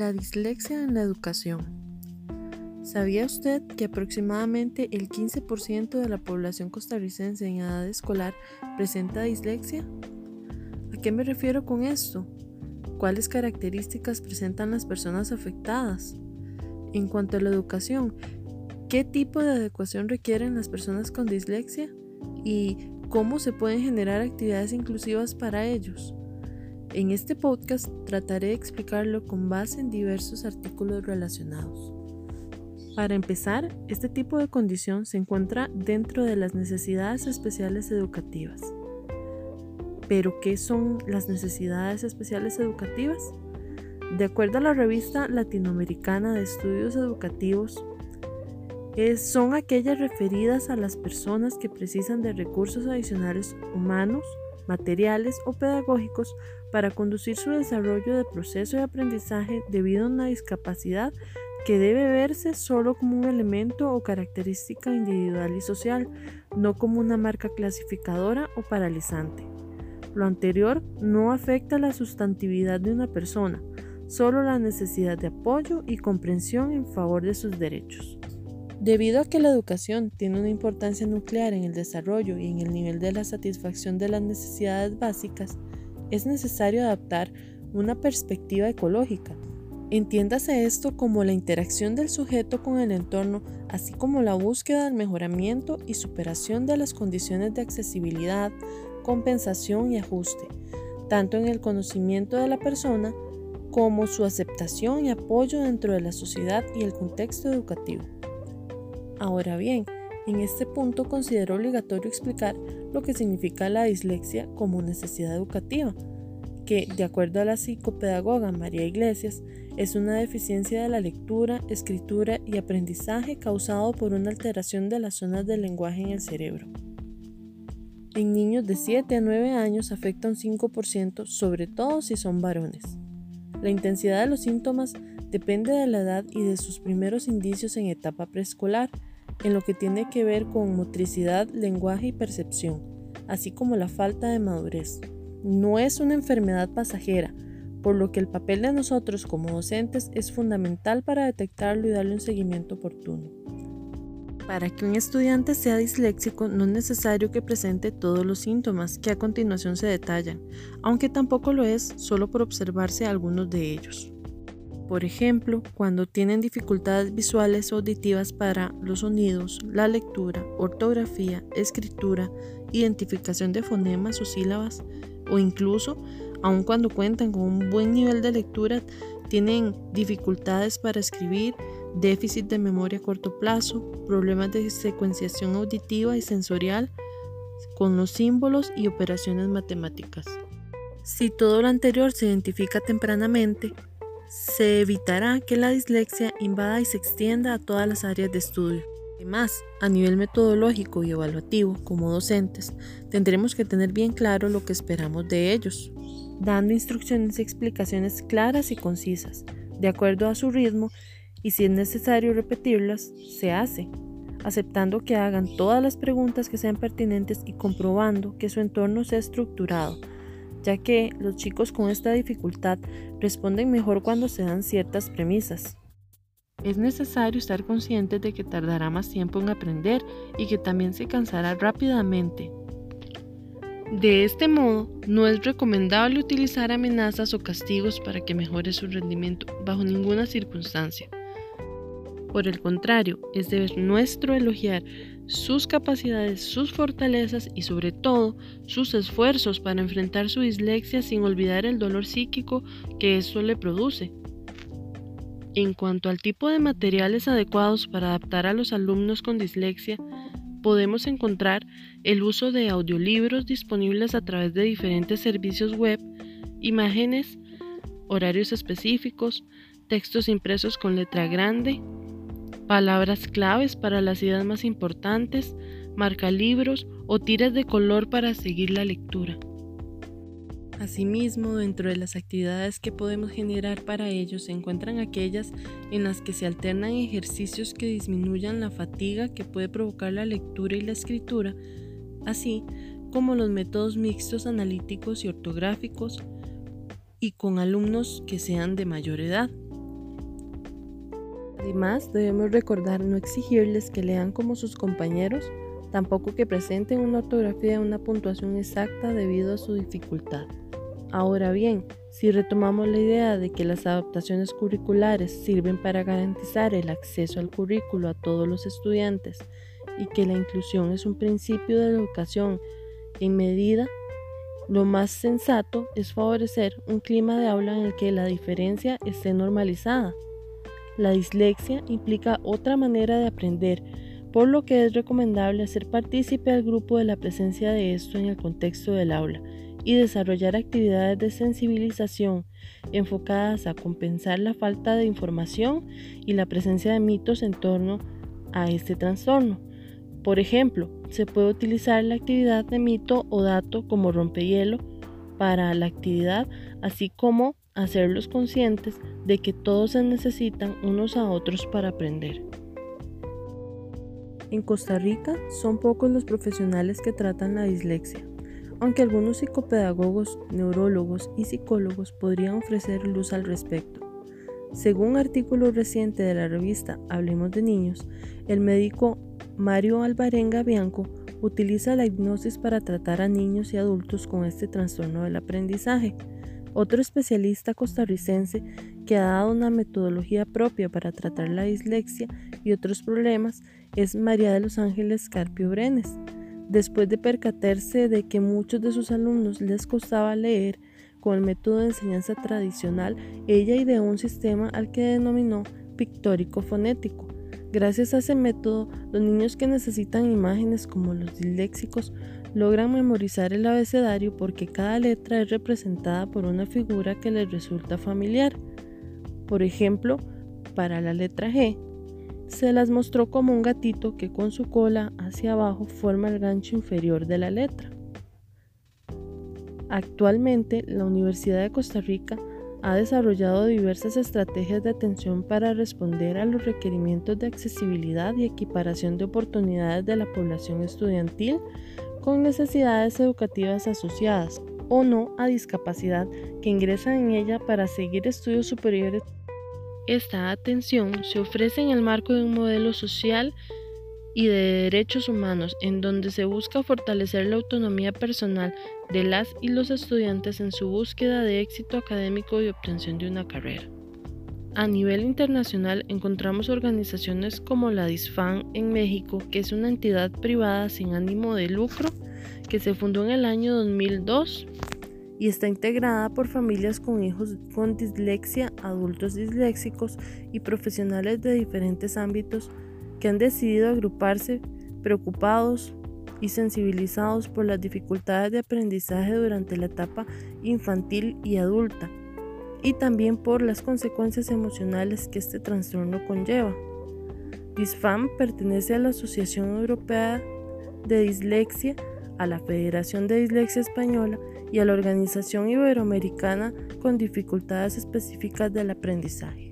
La dislexia en la educación. ¿Sabía usted que aproximadamente el 15% de la población costarricense en edad escolar presenta dislexia? ¿A qué me refiero con esto? ¿Cuáles características presentan las personas afectadas? En cuanto a la educación, ¿qué tipo de adecuación requieren las personas con dislexia? ¿Y cómo se pueden generar actividades inclusivas para ellos? En este podcast trataré de explicarlo con base en diversos artículos relacionados. Para empezar, este tipo de condición se encuentra dentro de las necesidades especiales educativas. ¿Pero qué son las necesidades especiales educativas? De acuerdo a la revista latinoamericana de estudios educativos, son aquellas referidas a las personas que precisan de recursos adicionales humanos, materiales o pedagógicos para conducir su desarrollo de proceso de aprendizaje debido a una discapacidad que debe verse solo como un elemento o característica individual y social, no como una marca clasificadora o paralizante. Lo anterior no afecta la sustantividad de una persona, solo la necesidad de apoyo y comprensión en favor de sus derechos. Debido a que la educación tiene una importancia nuclear en el desarrollo y en el nivel de la satisfacción de las necesidades básicas, es necesario adaptar una perspectiva ecológica. Entiéndase esto como la interacción del sujeto con el entorno, así como la búsqueda del mejoramiento y superación de las condiciones de accesibilidad, compensación y ajuste, tanto en el conocimiento de la persona como su aceptación y apoyo dentro de la sociedad y el contexto educativo. Ahora bien, en este punto considero obligatorio explicar lo que significa la dislexia como necesidad educativa, que, de acuerdo a la psicopedagoga María Iglesias, es una deficiencia de la lectura, escritura y aprendizaje causado por una alteración de las zonas del lenguaje en el cerebro. En niños de 7 a 9 años afecta un 5%, sobre todo si son varones. La intensidad de los síntomas depende de la edad y de sus primeros indicios en etapa preescolar, en lo que tiene que ver con motricidad, lenguaje y percepción, así como la falta de madurez. No es una enfermedad pasajera, por lo que el papel de nosotros como docentes es fundamental para detectarlo y darle un seguimiento oportuno. Para que un estudiante sea disléxico no es necesario que presente todos los síntomas que a continuación se detallan, aunque tampoco lo es solo por observarse algunos de ellos. Por ejemplo, cuando tienen dificultades visuales o auditivas para los sonidos, la lectura, ortografía, escritura, identificación de fonemas o sílabas, o incluso, aun cuando cuentan con un buen nivel de lectura, tienen dificultades para escribir, déficit de memoria a corto plazo, problemas de secuenciación auditiva y sensorial con los símbolos y operaciones matemáticas. Si todo lo anterior se identifica tempranamente, se evitará que la dislexia invada y se extienda a todas las áreas de estudio. Además, a nivel metodológico y evaluativo, como docentes, tendremos que tener bien claro lo que esperamos de ellos, dando instrucciones y explicaciones claras y concisas, de acuerdo a su ritmo, y si es necesario repetirlas, se hace, aceptando que hagan todas las preguntas que sean pertinentes y comprobando que su entorno sea estructurado, ya que los chicos con esta dificultad responden mejor cuando se dan ciertas premisas. Es necesario estar conscientes de que tardará más tiempo en aprender y que también se cansará rápidamente. De este modo, no es recomendable utilizar amenazas o castigos para que mejore su rendimiento bajo ninguna circunstancia. Por el contrario, es deber nuestro elogiar sus capacidades, sus fortalezas y sobre todo sus esfuerzos para enfrentar su dislexia sin olvidar el dolor psíquico que esto le produce. En cuanto al tipo de materiales adecuados para adaptar a los alumnos con dislexia, podemos encontrar el uso de audiolibros disponibles a través de diferentes servicios web, imágenes, horarios específicos, textos impresos con letra grande, palabras claves para las ideas más importantes, marca libros o tiras de color para seguir la lectura. Asimismo, dentro de las actividades que podemos generar para ellos se encuentran aquellas en las que se alternan ejercicios que disminuyan la fatiga que puede provocar la lectura y la escritura, así como los métodos mixtos analíticos y ortográficos, y con alumnos que sean de mayor edad. Además, debemos recordar no exigirles que lean como sus compañeros, tampoco que presenten una ortografía y una puntuación exacta debido a su dificultad. Ahora bien, si retomamos la idea de que las adaptaciones curriculares sirven para garantizar el acceso al currículo a todos los estudiantes y que la inclusión es un principio de la educación en medida, lo más sensato es favorecer un clima de aula en el que la diferencia esté normalizada. La dislexia implica otra manera de aprender, por lo que es recomendable hacer partícipe al grupo de la presencia de esto en el contexto del aula y desarrollar actividades de sensibilización enfocadas a compensar la falta de información y la presencia de mitos en torno a este trastorno. Por ejemplo, se puede utilizar la actividad de mito o dato como rompehielo para la actividad, así como hacerlos conscientes de que todos se necesitan unos a otros para aprender. En Costa Rica son pocos los profesionales que tratan la dislexia, aunque algunos psicopedagogos, neurólogos y psicólogos podrían ofrecer luz al respecto. Según un artículo reciente de la revista Hablemos de Niños, el médico Mario Alvarenga Bianco utiliza la hipnosis para tratar a niños y adultos con este trastorno del aprendizaje. Otro especialista costarricense que ha dado una metodología propia para tratar la dislexia y otros problemas es María de los Ángeles Carpio Brenes. Después de percatarse de que muchos de sus alumnos les costaba leer con el método de enseñanza tradicional, ella ideó un sistema al que denominó pictórico fonético. Gracias a ese método, los niños que necesitan imágenes como los disléxicos logran memorizar el abecedario porque cada letra es representada por una figura que les resulta familiar. Por ejemplo, para la letra G, se las mostró como un gatito que con su cola hacia abajo forma el gancho inferior de la letra. Actualmente, la Universidad de Costa Rica ha desarrollado diversas estrategias de atención para responder a los requerimientos de accesibilidad y equiparación de oportunidades de la población estudiantil con necesidades educativas asociadas o no a discapacidad que ingresan en ella para seguir estudios superiores. Esta atención se ofrece en el marco de un modelo social y de derechos humanos en donde se busca fortalecer la autonomía personal de las y los estudiantes en su búsqueda de éxito académico y obtención de una carrera. A nivel internacional encontramos organizaciones como la DISFAN en México, que es una entidad privada sin ánimo de lucro que se fundó en el año 2002 y está integrada por familias con hijos con dislexia, adultos disléxicos y profesionales de diferentes ámbitos que han decidido agruparse preocupados y sensibilizados por las dificultades de aprendizaje durante la etapa infantil y adulta y también por las consecuencias emocionales que este trastorno conlleva. DISFAM pertenece a la Asociación Europea de Dislexia, a la Federación de Dislexia Española y a la Organización Iberoamericana con dificultades específicas del aprendizaje.